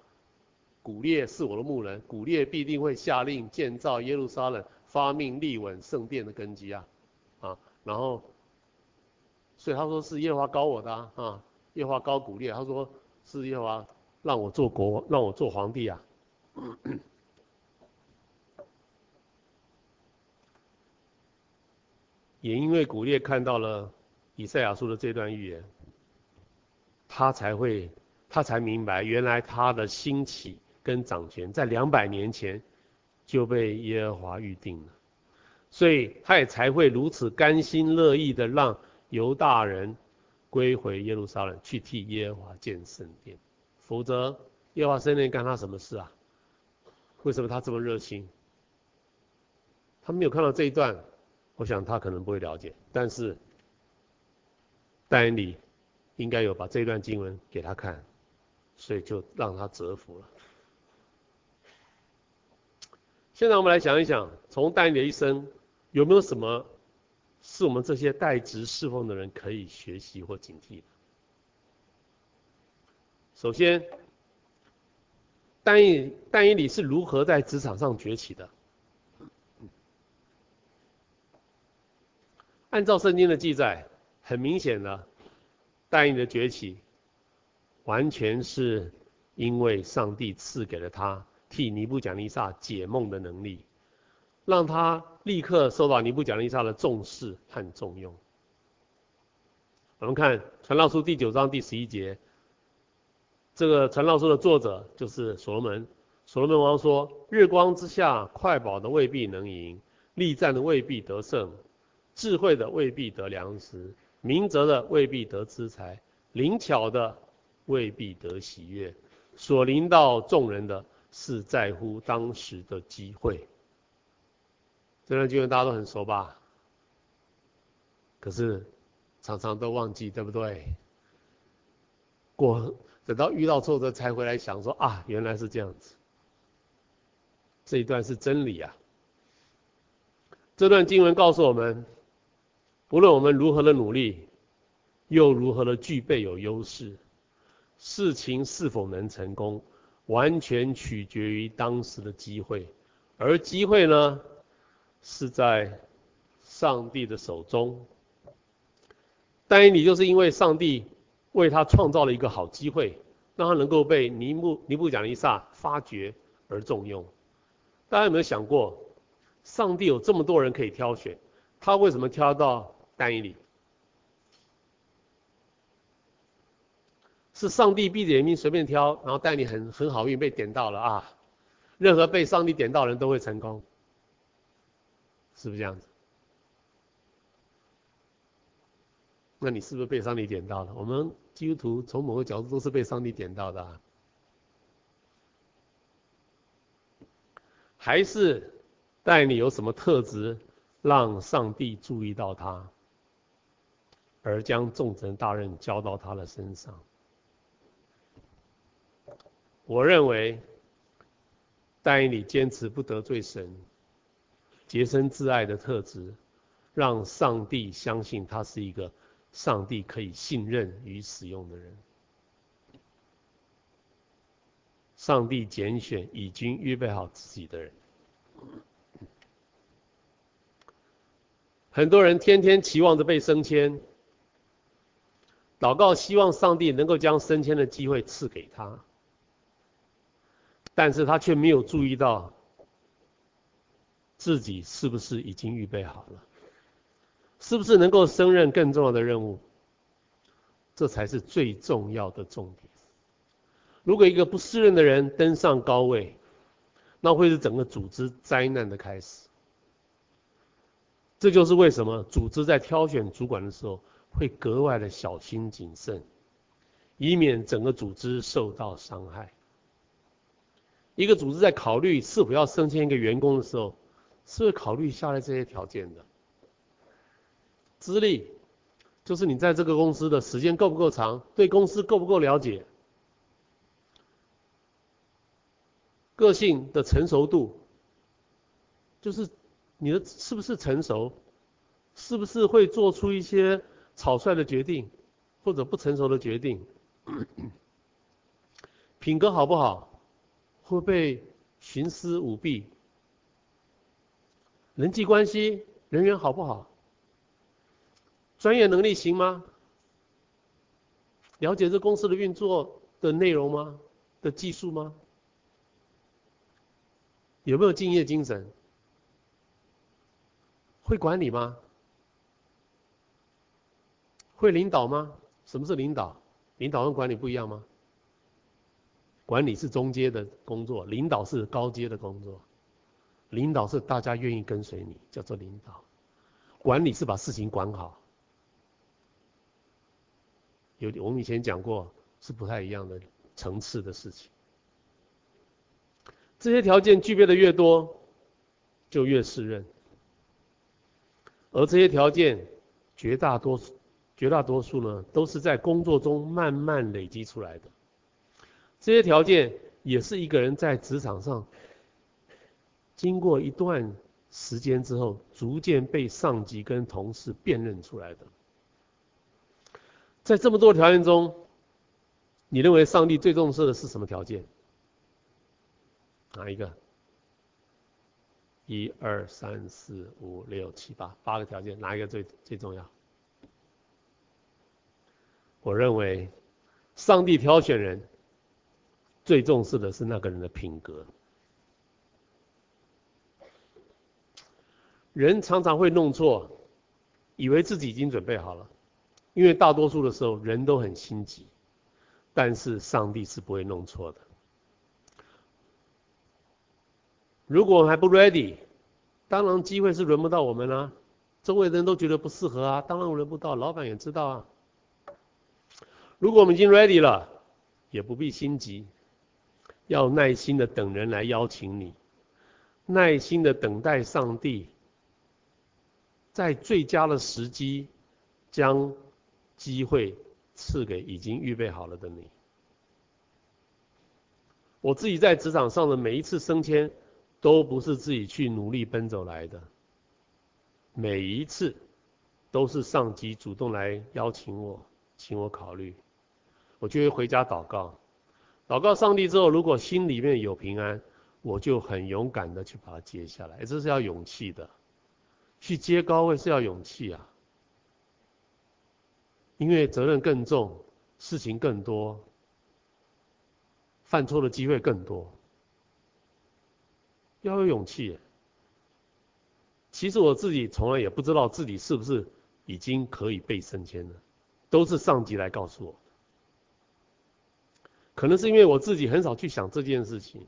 古列是我的牧人，古列必定会下令建造耶路撒冷，发命立稳圣殿的根基啊，啊，然后，所以他说是耶和华膏我的啊，啊，耶和华膏古列，他说是耶和华让我做国，让我做皇帝啊。也因为古列看到了以赛亚书的这段预言，他才会，他才明白原来他的兴起。跟掌权在两百年前就被耶和华预定了，所以他也才会如此甘心乐意的让犹大人归回耶路撒冷去替耶和华建圣殿，否则耶和华圣殿干他什么事啊？为什么他这么热心？他没有看到这一段，我想他可能不会了解，但是但以理应该有把这一段经文给他看，所以就让他折服了。现在我们来想一想，从但以理的一生，有没有什么是我们这些代职侍奉的人可以学习或警惕的？首先，但以但以理是如何在职场上崛起的？按照圣经的记载，很明显的，但以的崛起，完全是因为上帝赐给了他。替尼布甲尼撒解梦的能力，让他立刻受到尼布甲尼撒的重视和重用。我们看《传道书》第九章第十一节，这个《传道书》的作者就是所罗门。所罗门王说：“日光之下，快跑的未必能赢，力战的未必得胜，智慧的未必得粮食，明哲的未必得资财，灵巧的未必得喜悦，所临到众人的。”是在乎当时的机会。这段经文大家都很熟吧？可是常常都忘记，对不对？过等到遇到挫折才回来想说啊，原来是这样子。这一段是真理啊。这段经文告诉我们，不论我们如何的努力，又如何的具备有优势，事情是否能成功，完全取决于当时的机会，而机会呢，是在上帝的手中。但你就是因为上帝为他创造了一个好机会，让他能够被尼布尼布甲尼撒发掘而重用。大家有没有想过，上帝有这么多人可以挑选，他为什么挑到丹尼里？是上帝闭着眼睛随便挑，然后丹尼很很好运被点到了啊？任何被上帝点到人都会成功，是不是这样子？那你是不是被上帝点到了？我们基督徒从某个角度都是被上帝点到的。还是但以理有什么特质，让上帝注意到他，而将重责大任交到他的身上？我认为，但以理坚持不得罪神、洁身自爱的特质，让上帝相信他是一个上帝可以信任与使用的人。上帝拣选已经预备好自己的人。很多人天天期望着被升迁，祷告希望上帝能够将升迁的机会赐给他，但是他却没有注意到自己是不是已经预备好了，是不是能够胜任更重要的任务，这才是最重要的重点。如果一个不适任的人登上高位，那会是整个组织灾难的开始。这就是为什么组织在挑选主管的时候会格外的小心谨慎，以免整个组织受到伤害。一个组织在考虑是否要升迁一个员工的时候，是会考虑下列这些条件的：资历，就是你在这个公司的时间够不够长，对公司够不够了解。个性的成熟度，就是你的是不是成熟，是不是会做出一些草率的决定，或者不成熟的决定。品格好不好，会被徇私舞弊。人际关系人缘好不好，专业能力行吗？了解这公司的运作的内容吗？的技术吗？有没有敬业精神？会管理吗？会领导吗？什么是领导？领导跟管理不一样吗？管理是中阶的工作，领导是高阶的工作。领导是大家愿意跟随你，叫做领导。管理是把事情管好。有我们以前讲过，是不太一样的层次的事情。这些条件具备的越多，就越适任。而这些条件，绝大多数、绝大多数呢，都是在工作中慢慢累积出来的。这些条件也是一个人在职场上，经过一段时间之后，逐渐被上级跟同事辨认出来的。在这么多条件中，你认为上帝最重视的是什么条件？哪一个？一二三四五六七八，八个条件，哪一个最最重要？我认为，上帝挑选人最重视的是那个人的品格。人常常会弄错，以为自己已经准备好了，因为大多数的时候人都很心急，但是上帝是不会弄错的。如果我们还不 ready，当然机会是轮不到我们啊。周围的人都觉得不适合啊，当然轮不到，老板也知道啊。如果我们已经 ready 了，也不必心急，要耐心的等人来邀请你，耐心的等待上帝，在最佳的时机将机会赐给已经预备好了的你。我自己在职场上的每一次升迁，都不是自己去努力奔走来的，每一次都是上级主动来邀请我，请我考虑，我就会回家祷告，祷告上帝之后，如果心里面有平安，我就很勇敢的去把它接下来，这是要勇气的，去接高位是要勇气啊，因为责任更重，事情更多，犯错的机会更多。要有勇气。其实我自己从来也不知道自己是不是已经可以被升迁了，都是上级来告诉我。可能是因为我自己很少去想这件事情，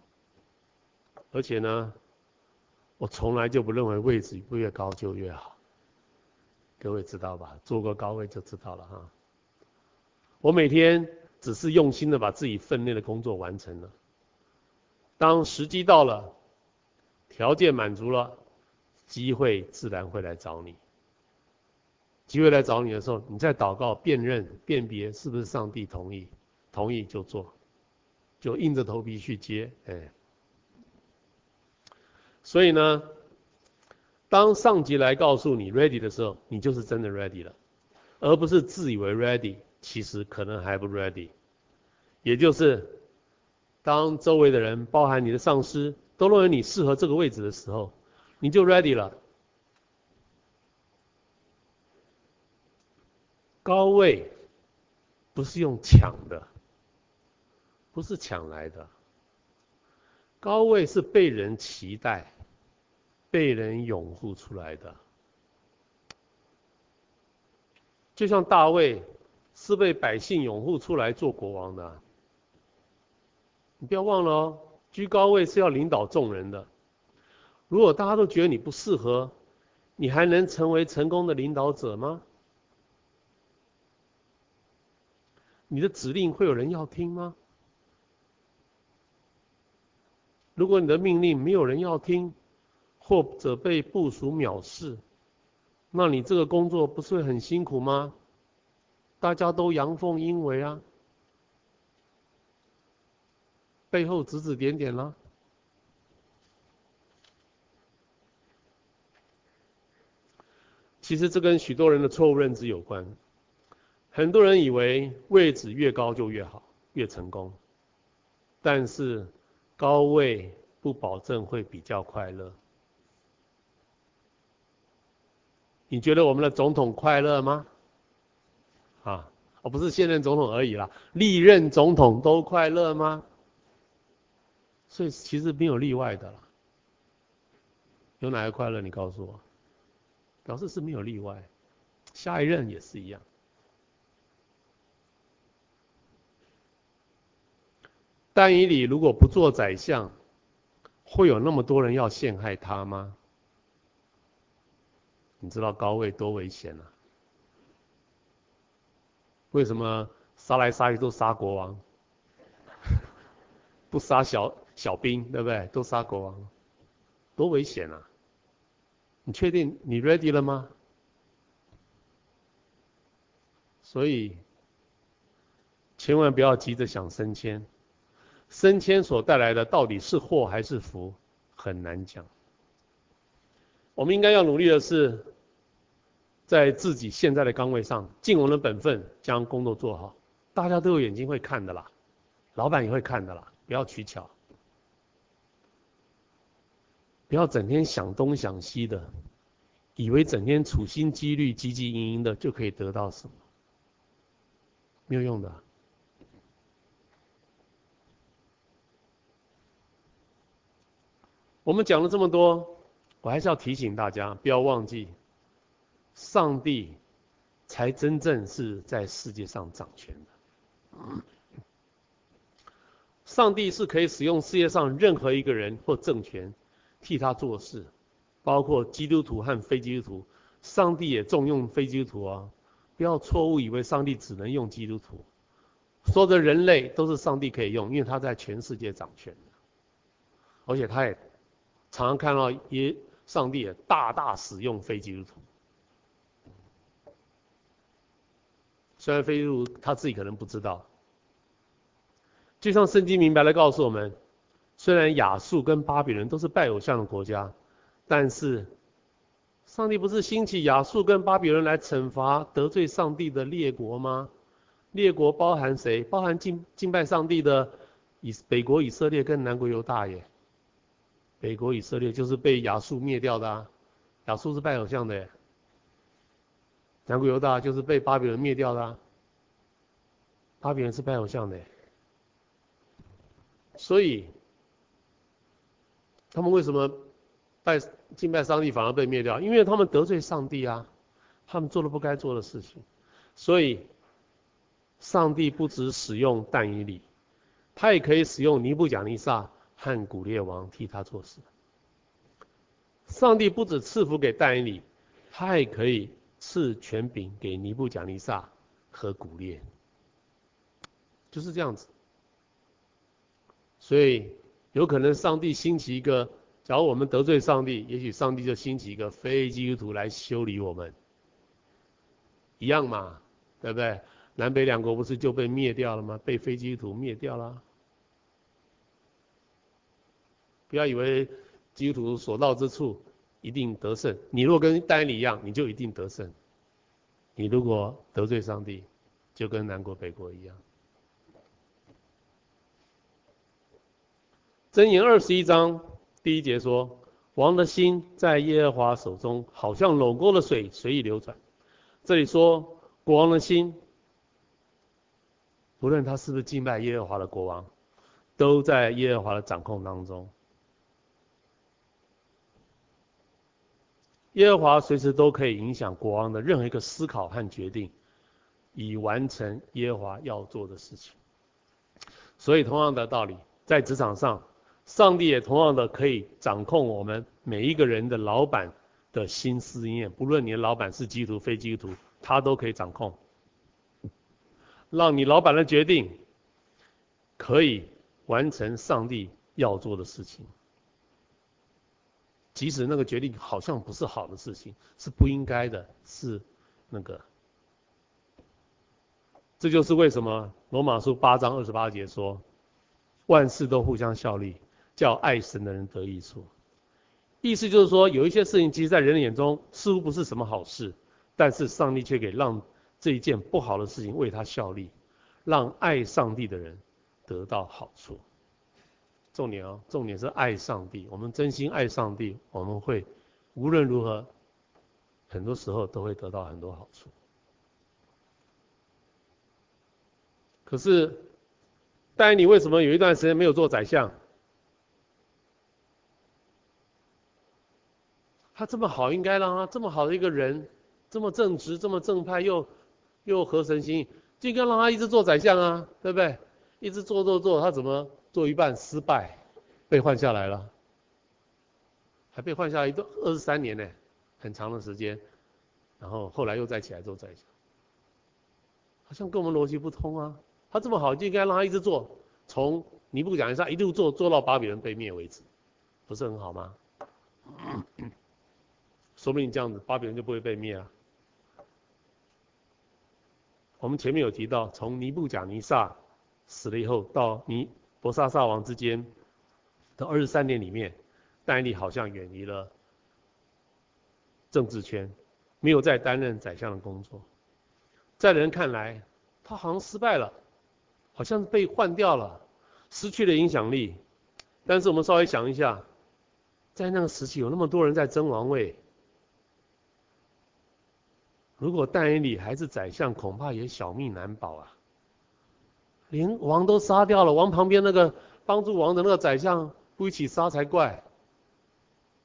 而且呢，我从来就不认为位置越高就越好。各位知道吧？坐过高位就知道了哈。我每天只是用心的把自己分内的工作完成了，当时机到了。条件满足了，机会自然会来找你。机会来找你的时候，你再祷告辨认辨别是不是上帝同意，同意就做，就硬着头皮去接，哎。所以呢，当上级来告诉你 ready 的时候，你就是真的 ready 了，而不是自以为 ready，其实可能还不 ready。也就是当周围的人，包含你的上司。都认为你适合这个位置的时候，你就 ready 了。高位不是用抢的，不是抢来的。高位是被人期待、被人拥护出来的。就像大卫是被百姓拥护出来做国王的，你不要忘了哦。居高位是要领导众人的，如果大家都觉得你不适合，你还能成为成功的领导者吗？你的指令会有人要听吗？如果你的命令没有人要听，或者被部署藐视，那你这个工作不是很辛苦吗？大家都阳奉阴违啊。背后指指点点啦。其实这跟许多人的错误认知有关。很多人以为位置越高就越好，越成功。但是高位不保证会比较快乐。你觉得我们的总统快乐吗？啊，而不是现任总统而已啦，历任总统都快乐吗？所以其实没有例外的啦，有哪个快乐？你告诉我，表示是没有例外，下一任也是一样。但以理如果不做宰相，会有那么多人要陷害他吗？你知道高位多危险啊？为什么杀来杀去都杀国王，不杀小？小兵对不对？都杀国王，多危险啊！你确定你 ready 了吗？所以千万不要急着想升迁，升迁所带来的到底是祸还是福，很难讲。我们应该要努力的是，在自己现在的岗位上尽我们的本分，将工作做好。大家都有眼睛会看的啦，老板也会看的啦，不要取巧。不要整天想东想西的，以为整天处心积虑、汲汲营营的就可以得到什么，没有用的。我们讲了这么多，我还是要提醒大家，不要忘记，上帝才真正是在世界上掌权的。上帝是可以使用世界上任何一个人或政权。替他做事，包括基督徒和非基督徒，上帝也重用非基督徒啊！不要错误以为上帝只能用基督徒，所有的人类都是上帝可以用，因为他在全世界掌权，而且他也常常看到也上帝也大大使用非基督徒，虽然非基督徒他自己可能不知道，就像圣经明白的告诉我们，虽然亚述跟巴比伦都是拜偶像的国家，但是上帝不是兴起亚述跟巴比伦来惩罚得罪上帝的列国吗？列国包含谁？包含敬敬拜上帝的以北国以色列跟南国犹大耶。北国以色列就是被亚述灭掉的啊，亚述是拜偶像的。南国犹大就是被巴比伦灭掉的啊，巴比伦是拜偶像的。所以，他们为什么拜敬拜上帝反而被灭掉？因为他们得罪上帝啊，他们做了不该做的事情。所以，上帝不止使用但以理，他也可以使用尼布甲尼撒和古列王替他做事。上帝不止赐福给但以理，他也可以赐权柄给尼布甲尼撒和古列，就是这样子。所以有可能上帝兴起一个，假如我们得罪上帝，也许上帝就兴起一个非基督徒来修理我们，一样嘛，对不对？南北两国不是就被灭掉了吗？被非基督徒灭掉了。不要以为基督徒所到之处一定得胜，你若跟丹尼一样，你就一定得胜。你如果得罪上帝，就跟南国北国一样。箴言二十一章第一节说：“王的心在耶和华手中，好像陇沟的水随意流转。”这里说国王的心，不论他是不是敬拜耶和华的国王，都在耶和华的掌控当中。耶和华随时都可以影响国王的任何一个思考和决定，以完成耶和华要做的事情。所以，同样的道理，在职场上。上帝也同样的可以掌控我们每一个人的老板的心思意念，不论你的老板是基督徒非基督徒，他都可以掌控，让你老板的决定可以完成上帝要做的事情，即使那个决定好像不是好的事情，是不应该的，是那个，这就是为什么罗马书八章二十八节说，万事都互相效力。叫爱神的人得益处，意思就是说，有一些事情其实在人的眼中似乎不是什么好事，但是上帝却给让这一件不好的事情为他效力，让爱上帝的人得到好处。重点哦，重点是爱上帝。我们真心爱上帝，我们会无论如何，很多时候都会得到很多好处。可是，但你为什么有一段时间没有做宰相？他这么好，应该让他这么好的一个人，这么正直，这么正派，又又合神心意，就应该让他一直做宰相啊，对不对？一直做做做，他怎么做一半失败，被换下来了，还被换下来一段二十三年呢，很长的时间，然后后来又再起来做宰相，好像跟我们逻辑不通啊。他这么好，就应该让他一直做，从尼布甲尼撒一路做做到巴比伦被灭为止，不是很好吗？说不定这样子，巴比伦就不会被灭啊。我们前面有提到，从尼布甲尼撒死了以后，到尼伯沙撒王之间的二十三年里面，但以理好像远离了政治圈，没有再担任宰相的工作。在人看来，他好像失败了，好像被换掉了，失去了影响力。但是我们稍微想一下，在那个时期有那么多人在争王位。如果但以理还是宰相，恐怕也小命难保啊！连王都杀掉了，王旁边那个帮助王的那个宰相不一起杀才怪。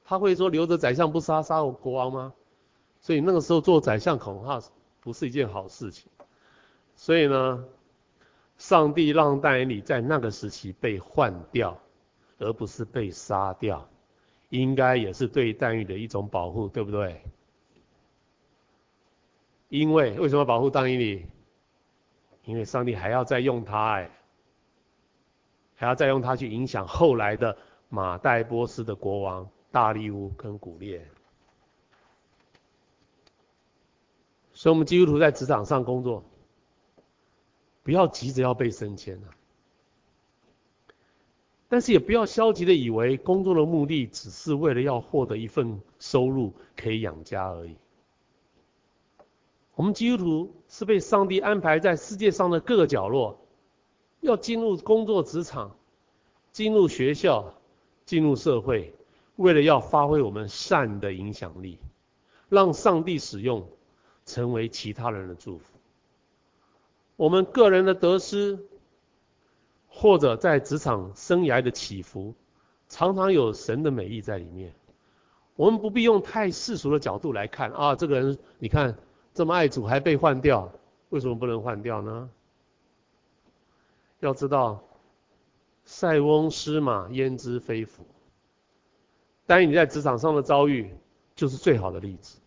他会说留着宰相不杀，杀我国王吗？所以那个时候做宰相恐怕不是一件好事情。所以呢，上帝让但以理在那个时期被换掉，而不是被杀掉，应该也是对但以理的一种保护，对不对？因为为什么保护但以理？因为上帝还要再用他哎，还要再用他去影响后来的马代波斯的国王大力乌跟古列。所以，我们基督徒在职场上工作，不要急着要被升迁啊，但是也不要消极的以为工作的目的只是为了要获得一份收入可以养家而已。我们基督徒是被上帝安排在世界上的各个角落，要进入工作职场，进入学校，进入社会，为了要发挥我们善的影响力，让上帝使用，成为其他人的祝福。我们个人的得失，或者在职场生涯的起伏，常常有神的美意在里面。我们不必用太世俗的角度来看啊，这个人你看。这么爱主还被换掉，为什么不能换掉呢？要知道，塞翁失马焉知非福。但你在职场上的遭遇，就是最好的例子。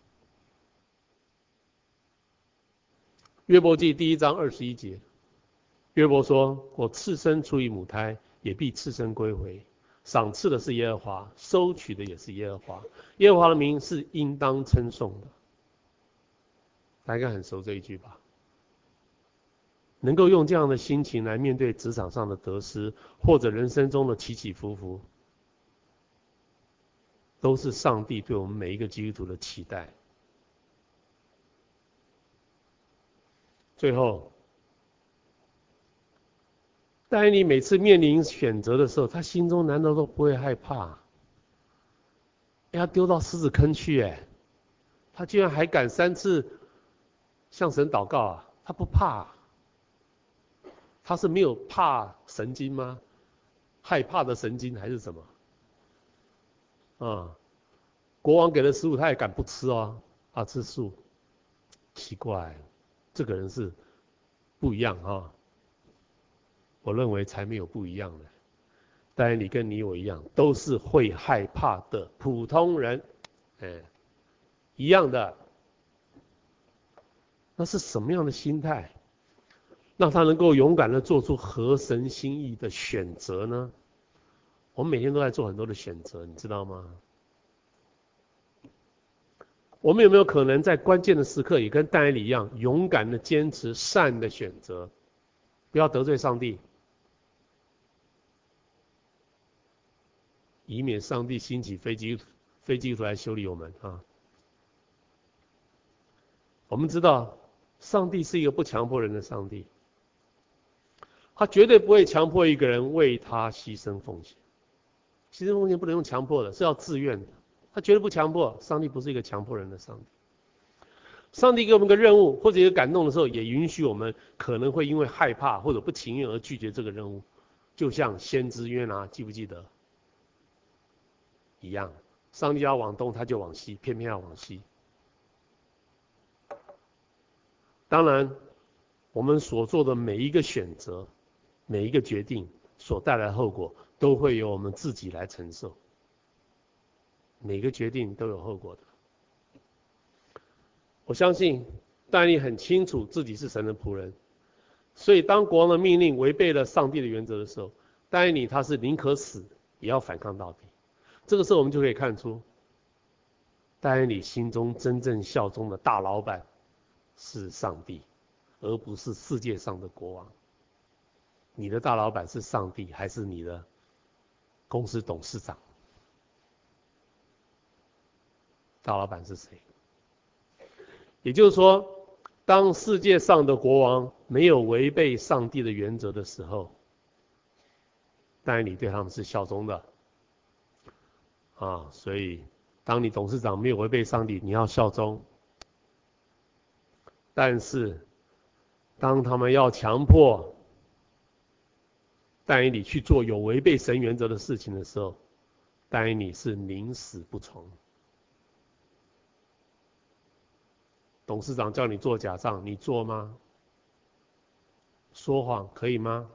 约伯记第一章二十一节，约伯说：“我赤身出于母胎，也必赤身归回。赏赐的是耶和华，收取的也是耶和华。耶和华的名是应当称颂的。”大家很熟这一句吧？能够用这样的心情来面对职场上的得失，或者人生中的起起伏伏，都是上帝对我们每一个基督徒的期待。最后，但你每次面临选择的时候，他心中难道都不会害怕？要丢到狮子坑去？哎，他居然还敢三次。向神祷告啊，他不怕，他是没有怕神经吗？害怕的神经还是什么？啊，国王给了食物，他也敢不吃哦，啊，吃素，奇怪，这个人是不一样啊。我认为才没有不一样的，当然你跟你我一样，都是会害怕的普通人，哎，一样的。那是什么样的心态，让他能够勇敢的做出合神心意的选择呢？我们每天都在做很多的选择，你知道吗？我们有没有可能在关键的时刻，也跟但以理一样，勇敢的坚持善的选择，不要得罪上帝，以免上帝兴起非基督非基督徒来修理我们啊？我们知道。上帝是一个不强迫人的上帝，他绝对不会强迫一个人为他牺牲奉献。牺牲奉献不能用强迫的，是要自愿的。他绝对不强迫，上帝不是一个强迫人的上帝。上帝给我们个任务或者一个感动的时候，也允许我们可能会因为害怕或者不情愿而拒绝这个任务。就像先知约拿，记不记得？一样，上帝要往东，他就往西，偏偏要往西。当然，我们所做的每一个选择、每一个决定所带来的后果，都会由我们自己来承受。每个决定都有后果的。我相信但以理很清楚自己是神的仆人，所以当国王的命令违背了上帝的原则的时候，但以理他是宁可死也要反抗到底。这个时候我们就可以看出，但以理心中真正效忠的大老板。是上帝，而不是世界上的国王。你的大老板是上帝，还是你的公司董事长？大老板是谁？也就是说，当世界上的国王没有违背上帝的原则的时候，但你对他们是效忠的。啊，所以当你董事长没有违背上帝，你要效忠。但是，当他们要强迫戴以理去做有违背神原则的事情的时候，戴以理是宁死不从。董事长叫你做假账，你做吗？说谎可以吗？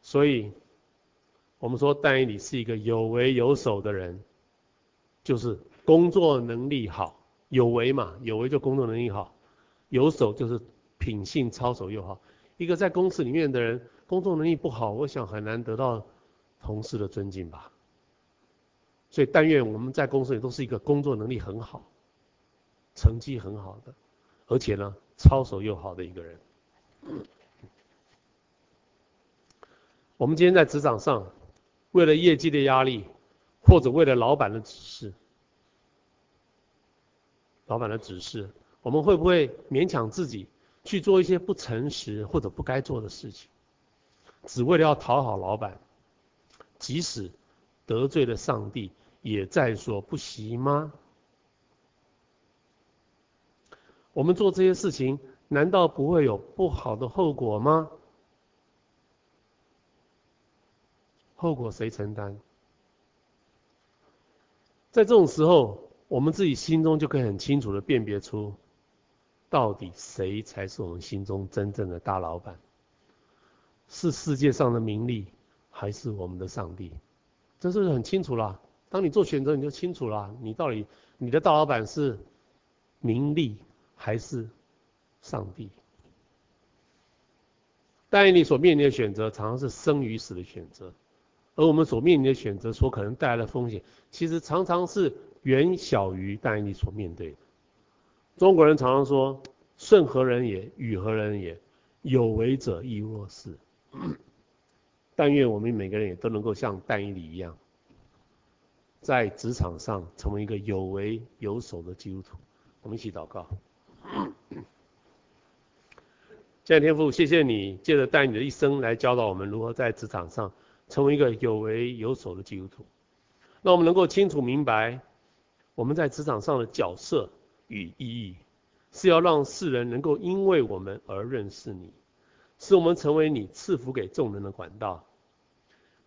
所以，我们说戴以理是一个有为有守的人，就是工作能力好。有为嘛，有为就工作能力好，有守就是品性操守又好。一个在公司里面的人，工作能力不好，我想很难得到同事的尊敬吧。所以但愿我们在公司里都是一个工作能力很好、成绩很好的，而且呢操守又好的一个人。我们今天在职场上，为了业绩的压力，或者为了老板的指示，老板的指示，我们会不会勉强自己去做一些不诚实或者不该做的事情，只为了要讨好老板，即使得罪了上帝，也在所不惜吗？我们做这些事情，难道不会有不好的后果吗？后果谁承担？在这种时候，我们自己心中就可以很清楚的辨别出，到底谁才是我们心中真正的大老板？是世界上的名利，还是我们的上帝？这是很清楚了。当你做选择，你就清楚了，你到底你的大老板是名利，还是上帝？但你所面临的选择，常常是生与死的选择。而我们所面临的选择所可能带来的风险，其实常常是远小于但以理所面对的。中国人常常说：“顺何人也，与何人也，有为者亦若是。”但愿我们每个人也都能够像但以理一样，在职场上成为一个有为有守的基督徒。我们一起祷告。亲爱的天父，谢谢你借着但以理的一生来教导我们如何在职场上。成为一个有为有守的基督徒，那我们能够清楚明白，我们在职场上的角色与意义，是要让世人能够因为我们而认识你，使我们成为你赐福给众人的管道。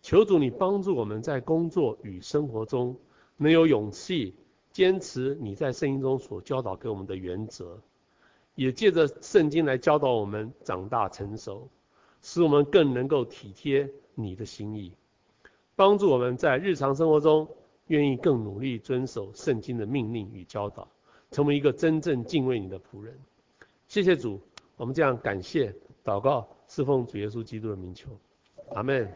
求主你帮助我们在工作与生活中，能有勇气坚持你在圣经中所教导给我们的原则，也借着圣经来教导我们长大成熟，使我们更能够体贴。你的心意，帮助我们在日常生活中愿意更努力遵守圣经的命令与教导，成为一个真正敬畏你的仆人。谢谢主，我们这样感谢祷告，侍奉主耶稣基督的名求，阿门。